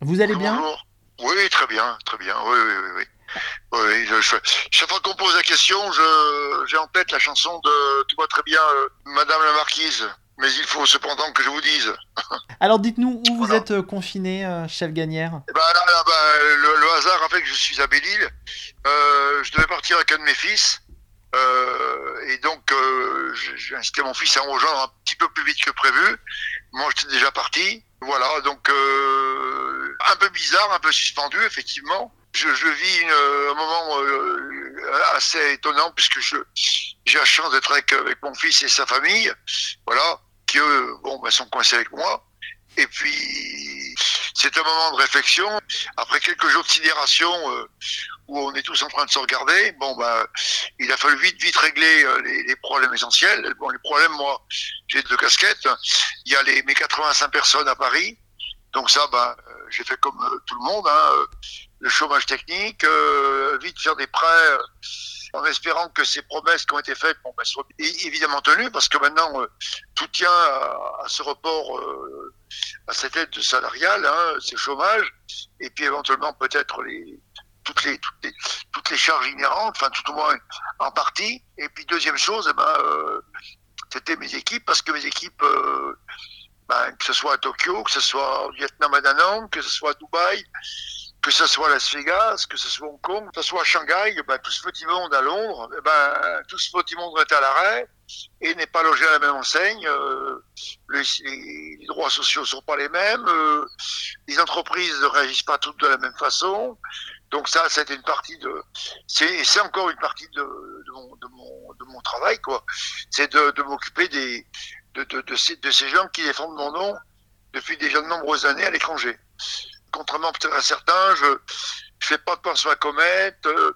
Vous allez bien? Bonjour. Oui, très bien, très bien. Oui, oui, oui. oui. Oui, je- je- chaque fois qu'on pose la question, j'ai en tête la chanson de Tout va très bien, euh, Madame la Marquise. Mais il faut cependant que je vous dise. Alors dites-nous où vous êtes euh, confiné, euh, chef Gagnère? Eh ben, là, là, ben, le, le hasard a fait que je suis à Belle-Île. Euh, je devais partir avec un de mes fils. Et donc, j'ai- incité mon fils à rejoindre un petit peu plus vite que prévu. Moi, j'étais déjà parti. Voilà, donc un peu bizarre, un peu suspendu, effectivement. Je, je vis une, un moment euh, assez étonnant puisque je j'ai la chance d'être avec, avec mon fils et sa famille, voilà, qui eux, bon, ben, sont coincés avec moi. Et puis, c'est un moment de réflexion. Après quelques jours de sidération euh, où on est tous en train de se regarder, bon, ben, il a fallu vite, vite régler euh, les, les problèmes essentiels. Bon, les problèmes, moi, j'ai deux casquettes. Il y a les, mes 85 personnes à Paris. Donc ça, euh, j'ai fait comme euh, tout le monde, hein, euh, le chômage technique, euh, vite faire des prêts, en espérant que ces promesses qui ont été faites bon, ben, soient évidemment tenues, parce que maintenant, tout tient à, ce report, à cette aide salariale, hein, ce chômage, et puis éventuellement peut-être toutes les, charges inhérentes, enfin tout au moins en partie. Et puis deuxième chose, eh ben, c'était mes équipes, parce que mes équipes, ce soit à Tokyo, que ce soit au Vietnam à Da Nang, que ce soit à Dubaï, que ce soit à Las Vegas, que ce soit à Hong Kong, que ce soit à Shanghai, ben, tout ce petit monde à Londres, eh ben, tout ce petit monde est à l'arrêt et n'est pas logé à la même enseigne. euh, les, droits sociaux sont pas les mêmes, euh, les entreprises ne réagissent pas toutes de la même façon. Donc ça, c'était une partie de, c'est, encore une partie de, mon, travail, quoi. C'est de m'occuper des, de, de, ces, de ces gens qui défendent mon nom depuis déjà de nombreuses années à l'étranger. Contrairement peut-être à certains, je, je fais pas de pension à comète. euh,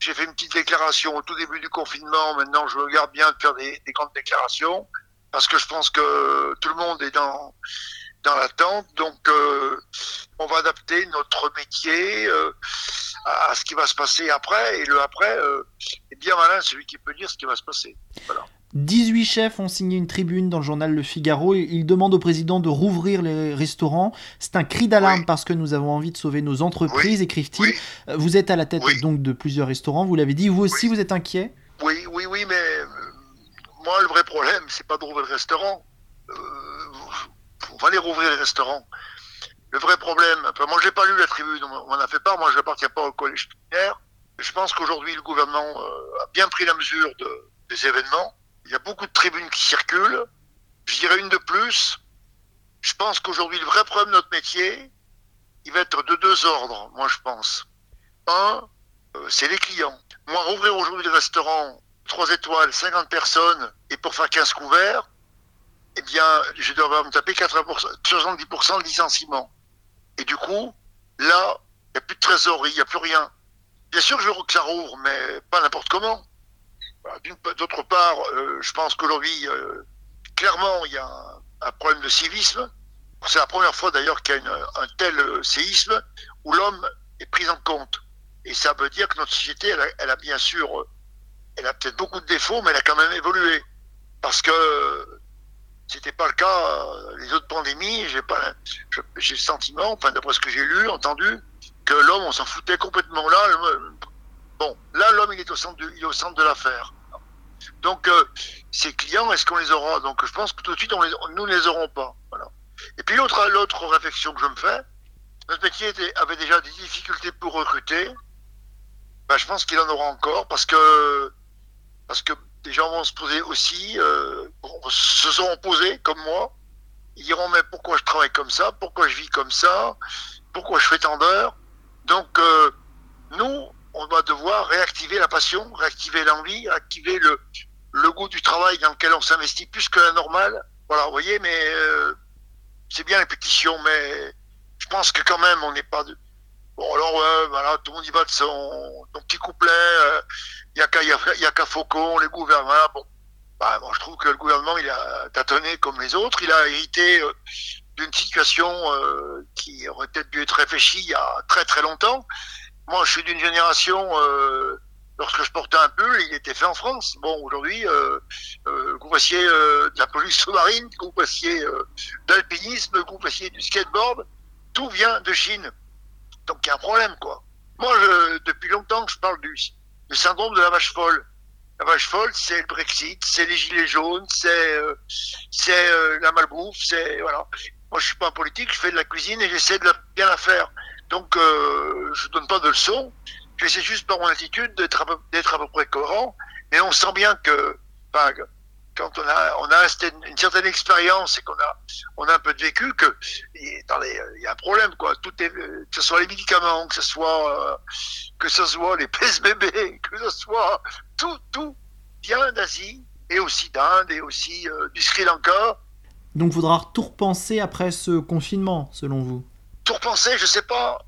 j'ai fait une petite déclaration au tout début du confinement. Maintenant, je me garde bien de faire des, des grandes déclarations parce que je pense que tout le monde est dans dans l'attente. Donc, euh, on va adapter notre métier euh, à, ce qui va se passer après. Et le après euh, est bien malin celui qui peut dire ce qui va se passer. 18 chefs ont signé une tribune dans le journal Le Figaro. Ils demandent au président de rouvrir les restaurants. C'est un cri d'alarme Oui. parce que nous avons envie de sauver nos entreprises, écrivent-ils. Oui, Euh, Vous êtes à la tête donc de plusieurs restaurants, vous l'avez dit. Vous aussi, vous êtes inquiet? Oui, oui, oui, mais euh, moi, le vrai problème, c'est pas de rouvrir le restaurant. Euh, on va les rouvrir les restaurants. Le vrai problème, enfin, moi, j'ai pas lu la tribune, on m'en a fait part. Moi, je n'appartiens pas au collège culinaire. Je pense qu'aujourd'hui, le gouvernement euh, a bien pris la mesure de- des événements. Il y a beaucoup de tribunes qui circulent. Je dirais une de plus. Je pense qu'aujourd'hui, le vrai problème de notre métier, il va être de deux ordres, moi, je pense. Un, euh, c'est les clients. Moi, rouvrir aujourd'hui le restaurant 3 étoiles, 50 personnes, et pour faire 15 couverts, eh bien, je devrais me taper 80%, 70% de licenciement. Et du coup, là, il n'y a plus de trésorerie, il n'y a plus rien. Bien sûr, je veux que ça rouvre, mais pas n'importe comment. Pa- D'autre part, euh, je pense qu'aujourd'hui, euh, clairement, il y a un, problème de civisme. C'est la première fois d'ailleurs qu'il y a un tel euh, séisme où l'homme est pris en compte. Et ça veut dire que notre société, elle a, bien sûr, euh, elle a peut-être beaucoup de défauts, mais elle a quand même évolué. Parce que c'était pas le cas les autres pandémies. J'ai le sentiment, d'après ce que j'ai lu, entendu, que l'homme, on s'en foutait complètement. Là, bon, là, l'homme, il est au centre, de l'affaire. Donc, euh, ces clients, est-ce qu'on les aura? Donc, je pense que tout de suite, on nous ne les aurons pas. Et puis l'autre, l'autre réflexion que je me fais, notre métier avait déjà des difficultés pour recruter. Ben, je pense qu'il en aura encore parce que parce que des gens vont se poser aussi, euh, se seront posés comme moi. Ils diront mais pourquoi je travaille comme ça, pourquoi je vis comme ça, pourquoi je fais tant d'heures? Donc euh, nous, on va devoir réactiver la passion, réactiver l'envie, réactiver le, goût du travail dans lequel on s'investit plus que la normale. Voilà, vous voyez, mais euh, c'est bien les pétitions, mais je pense que quand même, on n'est pas de. Bon, alors, voilà, tout le monde y va de son, petit couplet. Il euh, n'y a qu'à Faucon, les gouvernements. Bon, bah, moi, je trouve que le gouvernement, il a tâtonné comme les autres. Il a hérité euh, d'une situation qui aurait peut-être dû être réfléchie il y a très très longtemps. Moi, je suis d'une génération lorsque je portais un pull, il était fait en France. Bon, aujourd'hui, euh, euh, vous passiez euh, de la police sous-marine, vous passiez euh, d'alpinisme, vous passiez du skateboard, tout vient de Chine. Donc il y a un problème, quoi. Moi, je, depuis longtemps, je parle du, syndrome de la vache folle. La vache folle, c'est le Brexit, c'est les gilets jaunes, c'est euh, c'est euh, la malbouffe, c'est voilà. Moi, je suis pas un politique, je fais de la cuisine et j'essaie de bien la faire. Donc, euh, je donne pas de leçons. J'essaie juste par mon attitude d'être à, peu, près cohérent. Et on sent bien que, enfin, quand on a, on a une certaine expérience et qu'on a, on a un peu de vécu, que, il y a un problème, quoi. Tout est, que ce soit les médicaments, que ce soit, euh, que ce soit les bébés, que ce soit tout, tout vient d'Asie et aussi d'Inde et aussi euh, du Sri Lanka. Donc, faudra tout repenser après ce confinement, selon vous? Tout repenser, je sais pas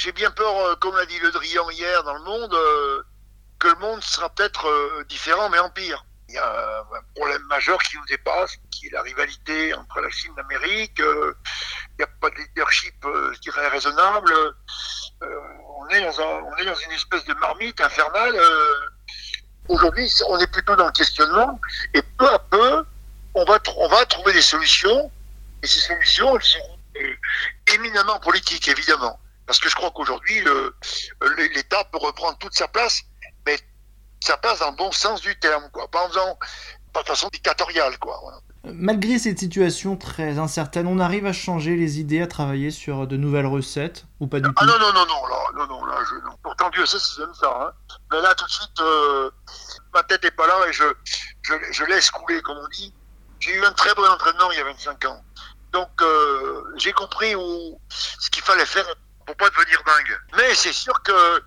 j'ai bien peur, euh, comme l'a dit Le Drian hier dans le monde, euh, que le monde sera peut-être euh, différent, mais en pire. Il y a un problème majeur qui nous dépasse, qui est la rivalité entre la Chine et l'Amérique. Il n'y a pas de leadership, je dirais, raisonnable. On est, dans un, on est dans une espèce de marmite infernale. Aujourd'hui, on est plutôt dans le questionnement, et peu à peu, on va, on va trouver des solutions, et ces solutions, elles seront éminemment politiques, évidemment. Parce que je crois qu'aujourd'hui, l'État peut reprendre toute sa place, mais sa place dans le bon sens du terme, quoi. Pas en faisant, pas de façon dictatoriale, quoi. Voilà. Malgré cette situation très incertaine, on arrive à changer les idées, à travailler sur de nouvelles recettes ou pas du ah, tout? non, non, non, non, là, non, non, là, je, non. Pourtant, Dieu sait si j'aime ça. Hein. Mais là, tout de suite, euh, ma tête est pas là et je, je, je laisse couler, comme on dit. J'ai eu un très bon entraînement il y a 25 ans. Donc, euh, j'ai compris où, ce qu'il fallait faire pour pas devenir dingue. Mais c'est sûr que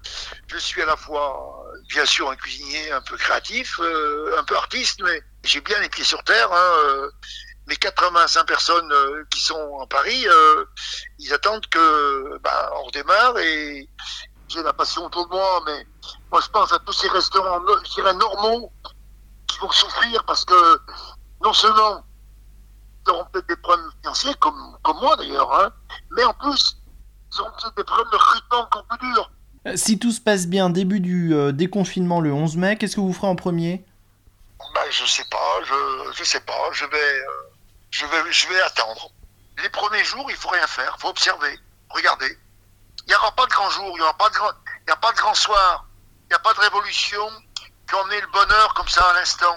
je suis à la fois, bien sûr, un cuisinier un peu créatif, euh, un peu artiste, mais j'ai bien les pieds sur terre. Hein, euh, mes 85 personnes qui sont à Paris, ils attendent que ben, on redémarre et j'ai la passion autour de moi, mais moi je pense à tous ces restaurants, je dirais normaux, qui vont souffrir parce que non seulement ils auront peut-être des problèmes financiers, comme, comme moi d'ailleurs, hein, mais en plus ils ont peut-être des problèmes de recrutement encore plus durs. Si tout se passe bien, début du euh, déconfinement le 11 mai, qu'est-ce que vous ferez en premier? Ben, Je sais pas, je, je sais pas, je vais, euh, je, vais, je vais attendre. Les premiers jours, il faut rien faire, il faut observer, regarder. Il n'y aura pas de grand jour, il n'y aura pas de grand, il y a pas de grand soir, il n'y a pas de révolution qui emmener le bonheur comme ça à l'instant.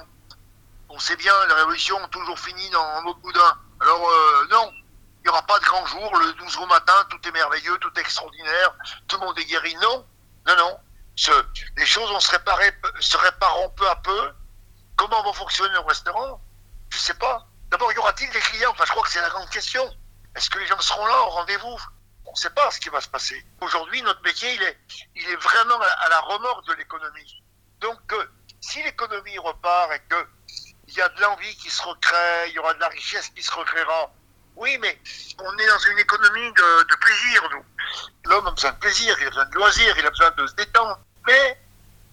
On sait bien, la révolution toujours finit dans un autre boudin. Alors euh, non, il n'y aura pas de grand jour, le 12 au matin, tout est merveilleux, tout est extraordinaire, tout le monde est guéri. Non, non, non. Ce, les choses vont se se répareront peu à peu. Comment vont fonctionner nos restaurants? Je ne sais pas. D'abord, y aura-t-il des clients? Enfin, je crois que c'est la grande question. Est-ce que les gens seront là au rendez-vous? On ne sait pas ce qui va se passer. Aujourd'hui, notre métier, il est, il est vraiment à la remorque de l'économie. Donc, si l'économie repart et qu'il y a de l'envie qui se recrée, il y aura de la richesse qui se recréera, oui, mais on est dans une économie de, de plaisir, nous. L'homme a besoin de plaisir, il a besoin de loisirs, il a besoin de se détendre. Mais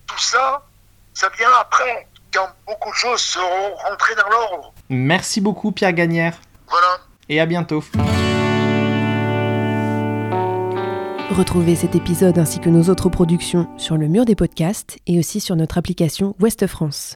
tout ça, ça vient après, quand beaucoup de choses seront rentrées dans l'ordre. Merci beaucoup, Pierre Gagnère. Voilà. Et à bientôt. Retrouvez cet épisode ainsi que nos autres productions sur le mur des podcasts et aussi sur notre application Ouest France.